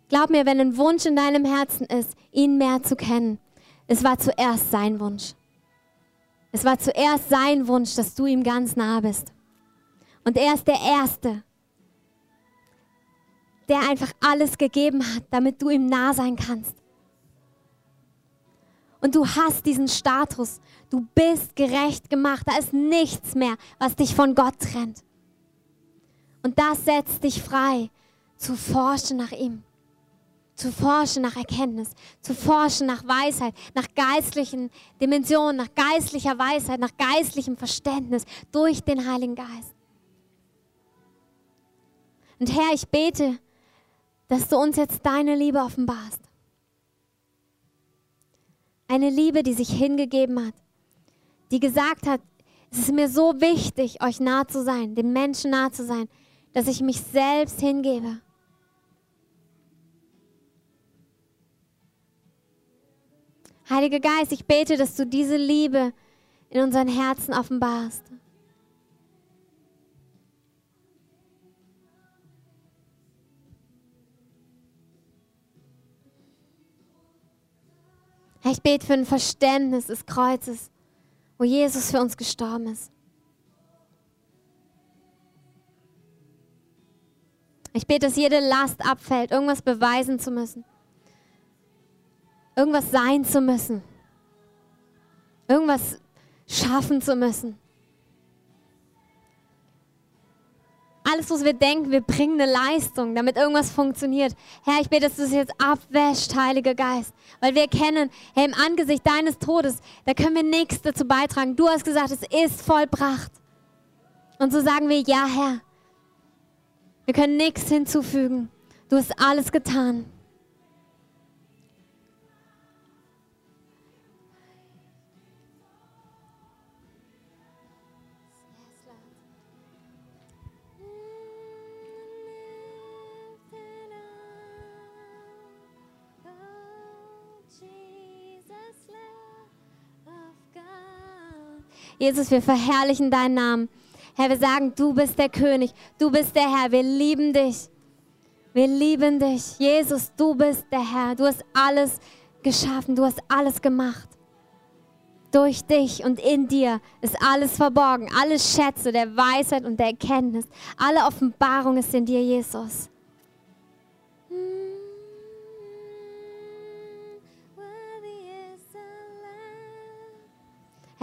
Glaub mir, wenn ein Wunsch in deinem Herzen ist, ihn mehr zu kennen, es war zuerst sein Wunsch. Es war zuerst sein Wunsch, dass du ihm ganz nah bist. Und er ist der Erste, der einfach alles gegeben hat, damit du ihm nah sein kannst. Und du hast diesen Status. Du bist gerecht gemacht. Da ist nichts mehr, was dich von Gott trennt. Und das setzt dich frei, zu forschen nach ihm zu forschen nach Erkenntnis, zu forschen nach Weisheit, nach geistlichen Dimensionen, nach geistlicher Weisheit, nach geistlichem Verständnis durch den Heiligen Geist. Und Herr, ich bete, dass du uns jetzt deine Liebe offenbarst. Eine Liebe, die sich hingegeben hat, die gesagt hat, es ist mir so wichtig, euch nah zu sein, den Menschen nah zu sein, dass ich mich selbst hingebe Heiliger Geist, ich bete, dass du diese Liebe in unseren Herzen offenbarst. Ich bete für ein Verständnis des Kreuzes, wo Jesus für uns gestorben ist. Ich bete, dass jede Last abfällt, irgendwas beweisen zu müssen irgendwas sein zu müssen, irgendwas schaffen zu müssen. Alles, was wir denken, wir bringen eine Leistung, damit irgendwas funktioniert. Herr, ich bete, dass du es jetzt abwäscht, Heiliger Geist. Weil wir erkennen, Herr, im Angesicht deines Todes, da können wir nichts dazu beitragen. Du hast gesagt, es ist vollbracht. Und so sagen wir, ja, Herr. Wir können nichts hinzufügen. Du hast alles getan. Jesus, wir verherrlichen deinen Namen. Herr, wir sagen, du bist der König, du bist der Herr, wir lieben dich. Wir lieben dich. Jesus, du bist der Herr. Du hast alles geschaffen, du hast alles gemacht. Durch dich und in dir ist alles verborgen, alle Schätze der Weisheit und der Erkenntnis, alle Offenbarung ist in dir, Jesus.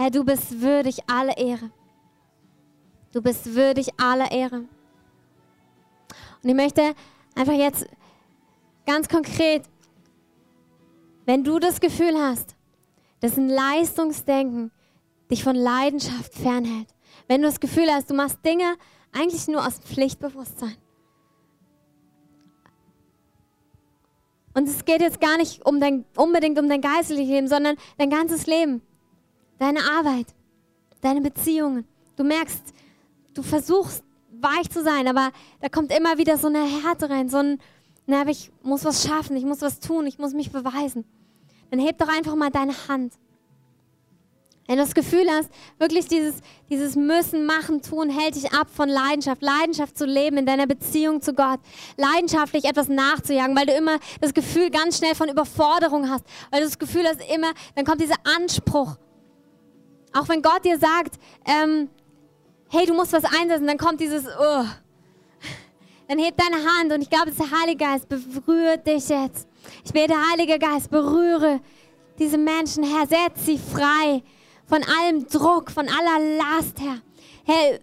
Herr, du bist würdig aller Ehre. Du bist würdig aller Ehre. Und ich möchte einfach jetzt ganz konkret, wenn du das Gefühl hast, dass ein Leistungsdenken dich von Leidenschaft fernhält, wenn du das Gefühl hast, du machst Dinge eigentlich nur aus Pflichtbewusstsein. Und es geht jetzt gar nicht um dein, unbedingt um dein geistliches Leben, sondern dein ganzes Leben deine Arbeit, deine Beziehungen. Du merkst, du versuchst weich zu sein, aber da kommt immer wieder so eine Härte rein, so ein, na, ich muss was schaffen, ich muss was tun, ich muss mich beweisen. Dann heb doch einfach mal deine Hand. Wenn du das Gefühl hast, wirklich dieses, dieses Müssen, Machen, Tun hält dich ab von Leidenschaft, Leidenschaft zu leben in deiner Beziehung zu Gott, leidenschaftlich etwas nachzujagen, weil du immer das Gefühl ganz schnell von Überforderung hast, weil du das Gefühl hast immer, dann kommt dieser Anspruch auch wenn Gott dir sagt, ähm, hey, du musst was einsetzen, dann kommt dieses, oh. Dann heb deine Hand und ich glaube, der Heilige Geist berührt dich jetzt. Ich bete, Heiliger Geist, berühre diese Menschen, Herr, setz sie frei von allem Druck, von aller Last, Herr. Herr,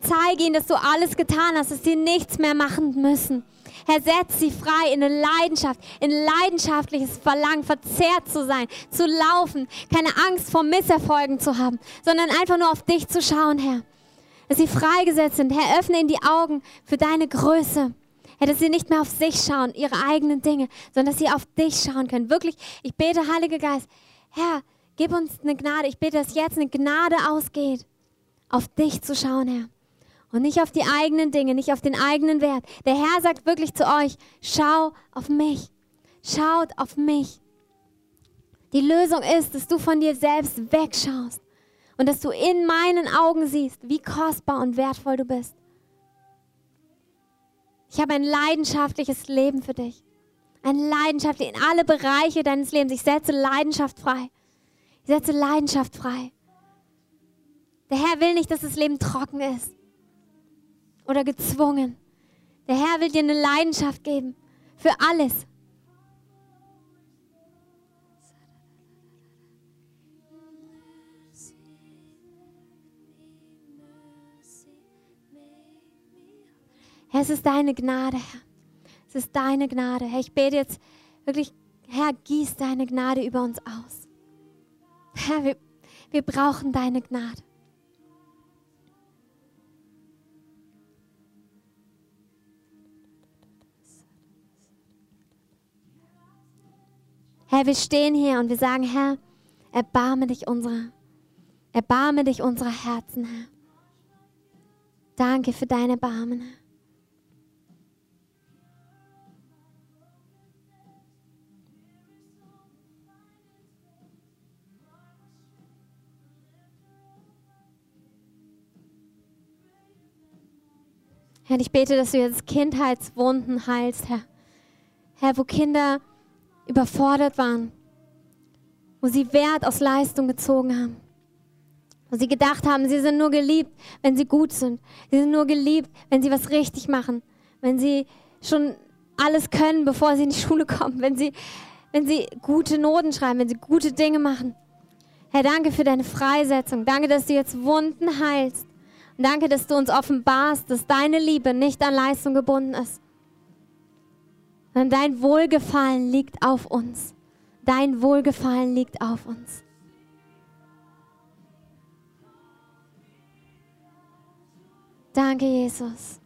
zeige ihnen, dass du alles getan hast, dass sie nichts mehr machen müssen. Herr, setz sie frei in eine Leidenschaft, in leidenschaftliches Verlangen, verzehrt zu sein, zu laufen, keine Angst vor Misserfolgen zu haben, sondern einfach nur auf dich zu schauen, Herr. Dass sie freigesetzt sind. Herr, öffne ihnen die Augen für deine Größe. Herr, dass sie nicht mehr auf sich schauen, ihre eigenen Dinge, sondern dass sie auf dich schauen können. Wirklich, ich bete, Heiliger Geist, Herr, gib uns eine Gnade. Ich bete, dass jetzt eine Gnade ausgeht, auf dich zu schauen, Herr. Und nicht auf die eigenen Dinge, nicht auf den eigenen Wert. Der Herr sagt wirklich zu euch, schau auf mich. Schaut auf mich. Die Lösung ist, dass du von dir selbst wegschaust und dass du in meinen Augen siehst, wie kostbar und wertvoll du bist. Ich habe ein leidenschaftliches Leben für dich. Ein Leidenschaft in alle Bereiche deines Lebens. Ich setze Leidenschaft frei. Ich setze Leidenschaft frei. Der Herr will nicht, dass das Leben trocken ist oder gezwungen. Der Herr will dir eine Leidenschaft geben für alles. Es ist deine Gnade, Herr. Es ist deine Gnade. Herr, ich bete jetzt wirklich, Herr, gieß deine Gnade über uns aus. Herr, wir, wir brauchen deine Gnade. Herr, wir stehen hier und wir sagen, Herr, erbarme dich unserer, erbarme dich unserer Herzen, Herr. Danke für deine Erbarmen, Herr. Herr, ich bete, dass du jetzt Kindheitswunden heilst, Herr. Herr, wo Kinder überfordert waren, wo sie Wert aus Leistung gezogen haben, wo sie gedacht haben, sie sind nur geliebt, wenn sie gut sind. Sie sind nur geliebt, wenn sie was richtig machen, wenn sie schon alles können, bevor sie in die Schule kommen, wenn sie, wenn sie gute Noten schreiben, wenn sie gute Dinge machen. Herr, danke für deine Freisetzung. Danke, dass du jetzt Wunden heilst. Und danke, dass du uns offenbarst, dass deine Liebe nicht an Leistung gebunden ist. Sondern dein Wohlgefallen liegt auf uns. Dein Wohlgefallen liegt auf uns. Danke, Jesus.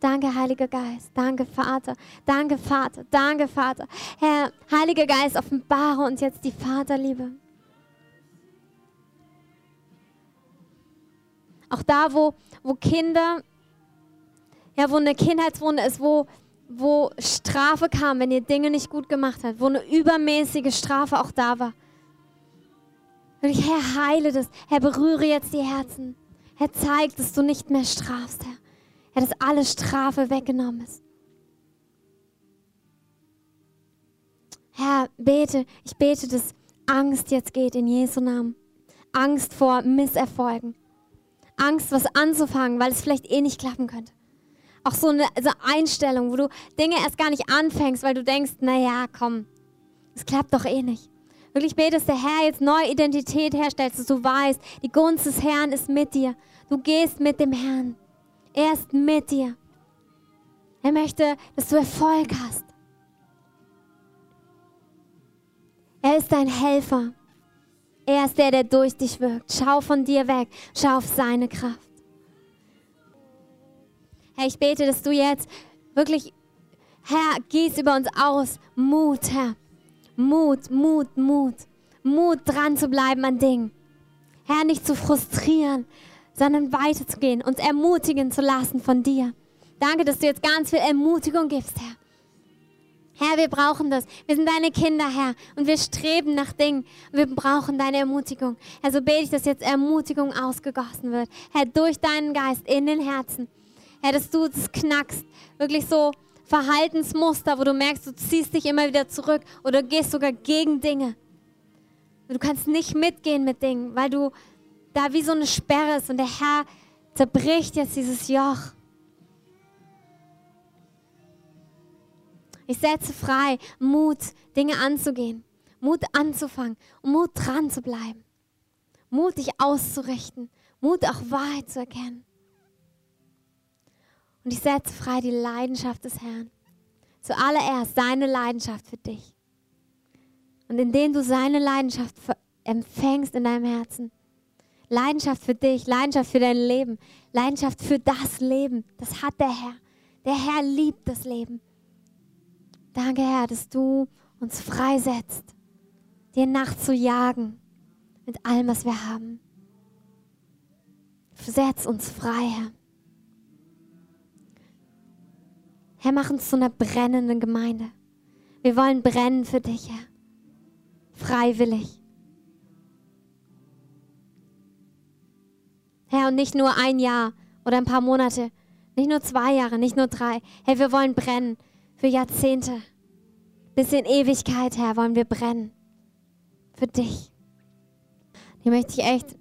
Danke, Heiliger Geist. Danke, Vater. Danke, Vater. Danke, Vater. Herr, Heiliger Geist, offenbare uns jetzt die Vaterliebe. Auch da, wo, wo Kinder, ja, wo eine Kindheitswunde ist, wo, wo Strafe kam, wenn ihr Dinge nicht gut gemacht habt, wo eine übermäßige Strafe auch da war. Und ich, Herr, heile das. Herr, berühre jetzt die Herzen. Herr, zeig, dass du nicht mehr strafst, Herr. Herr, dass alle Strafe weggenommen ist. Herr, bete, ich bete, dass Angst jetzt geht in Jesu Namen. Angst vor Misserfolgen. Angst, was anzufangen, weil es vielleicht eh nicht klappen könnte. Auch so eine, so Einstellung, wo du Dinge erst gar nicht anfängst, weil du denkst, naja, komm, es klappt doch eh nicht. Wirklich betest, der Herr jetzt neue Identität herstellt, dass du weißt, die Gunst des Herrn ist mit dir. Du gehst mit dem Herrn. Er ist mit dir. Er möchte, dass du Erfolg hast. Er ist dein Helfer. Er ist der, der durch dich wirkt. Schau von dir weg. Schau auf seine Kraft. Herr, ich bete, dass du jetzt wirklich, Herr, gieß über uns aus. Mut, Herr. Mut, Mut, Mut. Mut, dran zu bleiben an Dingen. Herr, nicht zu frustrieren, sondern weiterzugehen, uns ermutigen zu lassen von dir. Danke, dass du jetzt ganz viel Ermutigung gibst, Herr. Herr, wir brauchen das. Wir sind deine Kinder, Herr, und wir streben nach Dingen. Wir brauchen deine Ermutigung. Herr, so bete ich, dass jetzt Ermutigung ausgegossen wird. Herr, durch deinen Geist in den Herzen. Herr, dass du das knackst. Wirklich so Verhaltensmuster, wo du merkst, du ziehst dich immer wieder zurück oder gehst sogar gegen Dinge. Du kannst nicht mitgehen mit Dingen, weil du da wie so eine Sperre ist und der Herr zerbricht jetzt dieses Joch. Ich setze frei Mut, Dinge anzugehen, Mut anzufangen Mut dran zu bleiben. Mut, dich auszurichten, Mut, auch Wahrheit zu erkennen. Und ich setze frei die Leidenschaft des Herrn. Zuallererst seine Leidenschaft für dich. Und indem du seine Leidenschaft empfängst in deinem Herzen, Leidenschaft für dich, Leidenschaft für dein Leben, Leidenschaft für das Leben, das hat der Herr. Der Herr liebt das Leben. Danke, Herr, dass du uns freisetzt. dir nachzujagen mit allem, was wir haben. Setz uns frei, Herr. Herr, mach uns zu einer brennenden Gemeinde. Wir wollen brennen für dich, Herr. Freiwillig. Herr, und nicht nur ein Jahr oder ein paar Monate, nicht nur zwei Jahre, nicht nur drei. Herr, wir wollen brennen für Jahrzehnte. Bis in Ewigkeit, Herr, wollen wir brennen. Für dich. Hier möchte ich echt,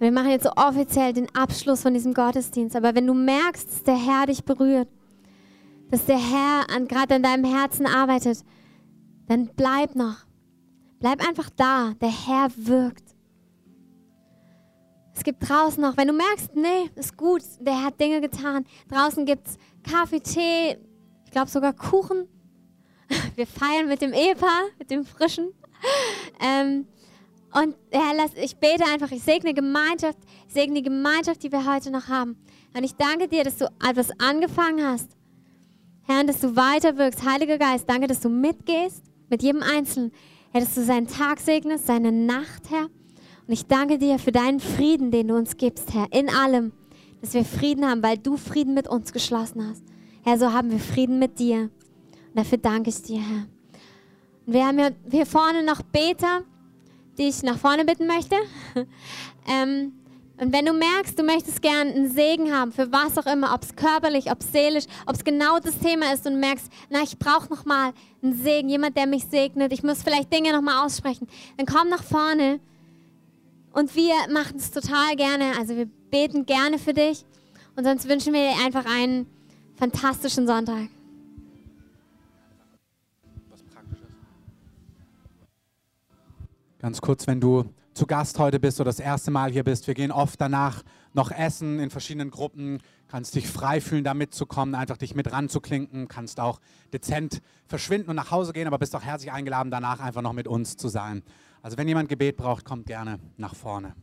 wir machen jetzt so offiziell den Abschluss von diesem Gottesdienst, aber wenn du merkst, dass der Herr dich berührt, dass der Herr gerade an deinem Herzen arbeitet, dann bleib noch. Bleib einfach da. Der Herr wirkt. Es gibt draußen noch, wenn du merkst, nee, ist gut, der hat Dinge getan. Draußen gibt es Kaffee, Tee, ich glaube sogar Kuchen. Wir feiern mit dem Ehepaar, mit dem Frischen. Ähm, und Herr, lass, ich bete einfach, ich segne Gemeinschaft, segne die Gemeinschaft, die wir heute noch haben. Und ich danke dir, dass du etwas angefangen hast. Herr, dass du weiter wirkst. Heiliger Geist, danke, dass du mitgehst mit jedem Einzelnen. Herr, dass du seinen Tag segnest, seine Nacht, Herr. Und ich danke dir für deinen Frieden, den du uns gibst, Herr, in allem, dass wir Frieden haben, weil du Frieden mit uns geschlossen hast. Herr, so haben wir Frieden mit dir. Und dafür danke ich dir, Herr. Und wir haben hier vorne noch Beter, die ich nach vorne bitten möchte. ähm, und wenn du merkst, du möchtest gerne einen Segen haben, für was auch immer, ob es körperlich, ob es seelisch, ob es genau das Thema ist und du merkst, na, ich brauche noch mal einen Segen, jemand, der mich segnet, ich muss vielleicht Dinge noch mal aussprechen, dann komm nach vorne und wir machen es total gerne. Also wir beten gerne für dich. Und sonst wünschen wir dir einfach einen fantastischen Sonntag. Ganz kurz, wenn du zu Gast heute bist oder das erste Mal hier bist, wir gehen oft danach noch essen in verschiedenen Gruppen, kannst dich frei fühlen, da mitzukommen, einfach dich mit ranzuklinken, kannst auch dezent verschwinden und nach Hause gehen, aber bist auch herzlich eingeladen, danach einfach noch mit uns zu sein. Also wenn jemand Gebet braucht, kommt gerne nach vorne.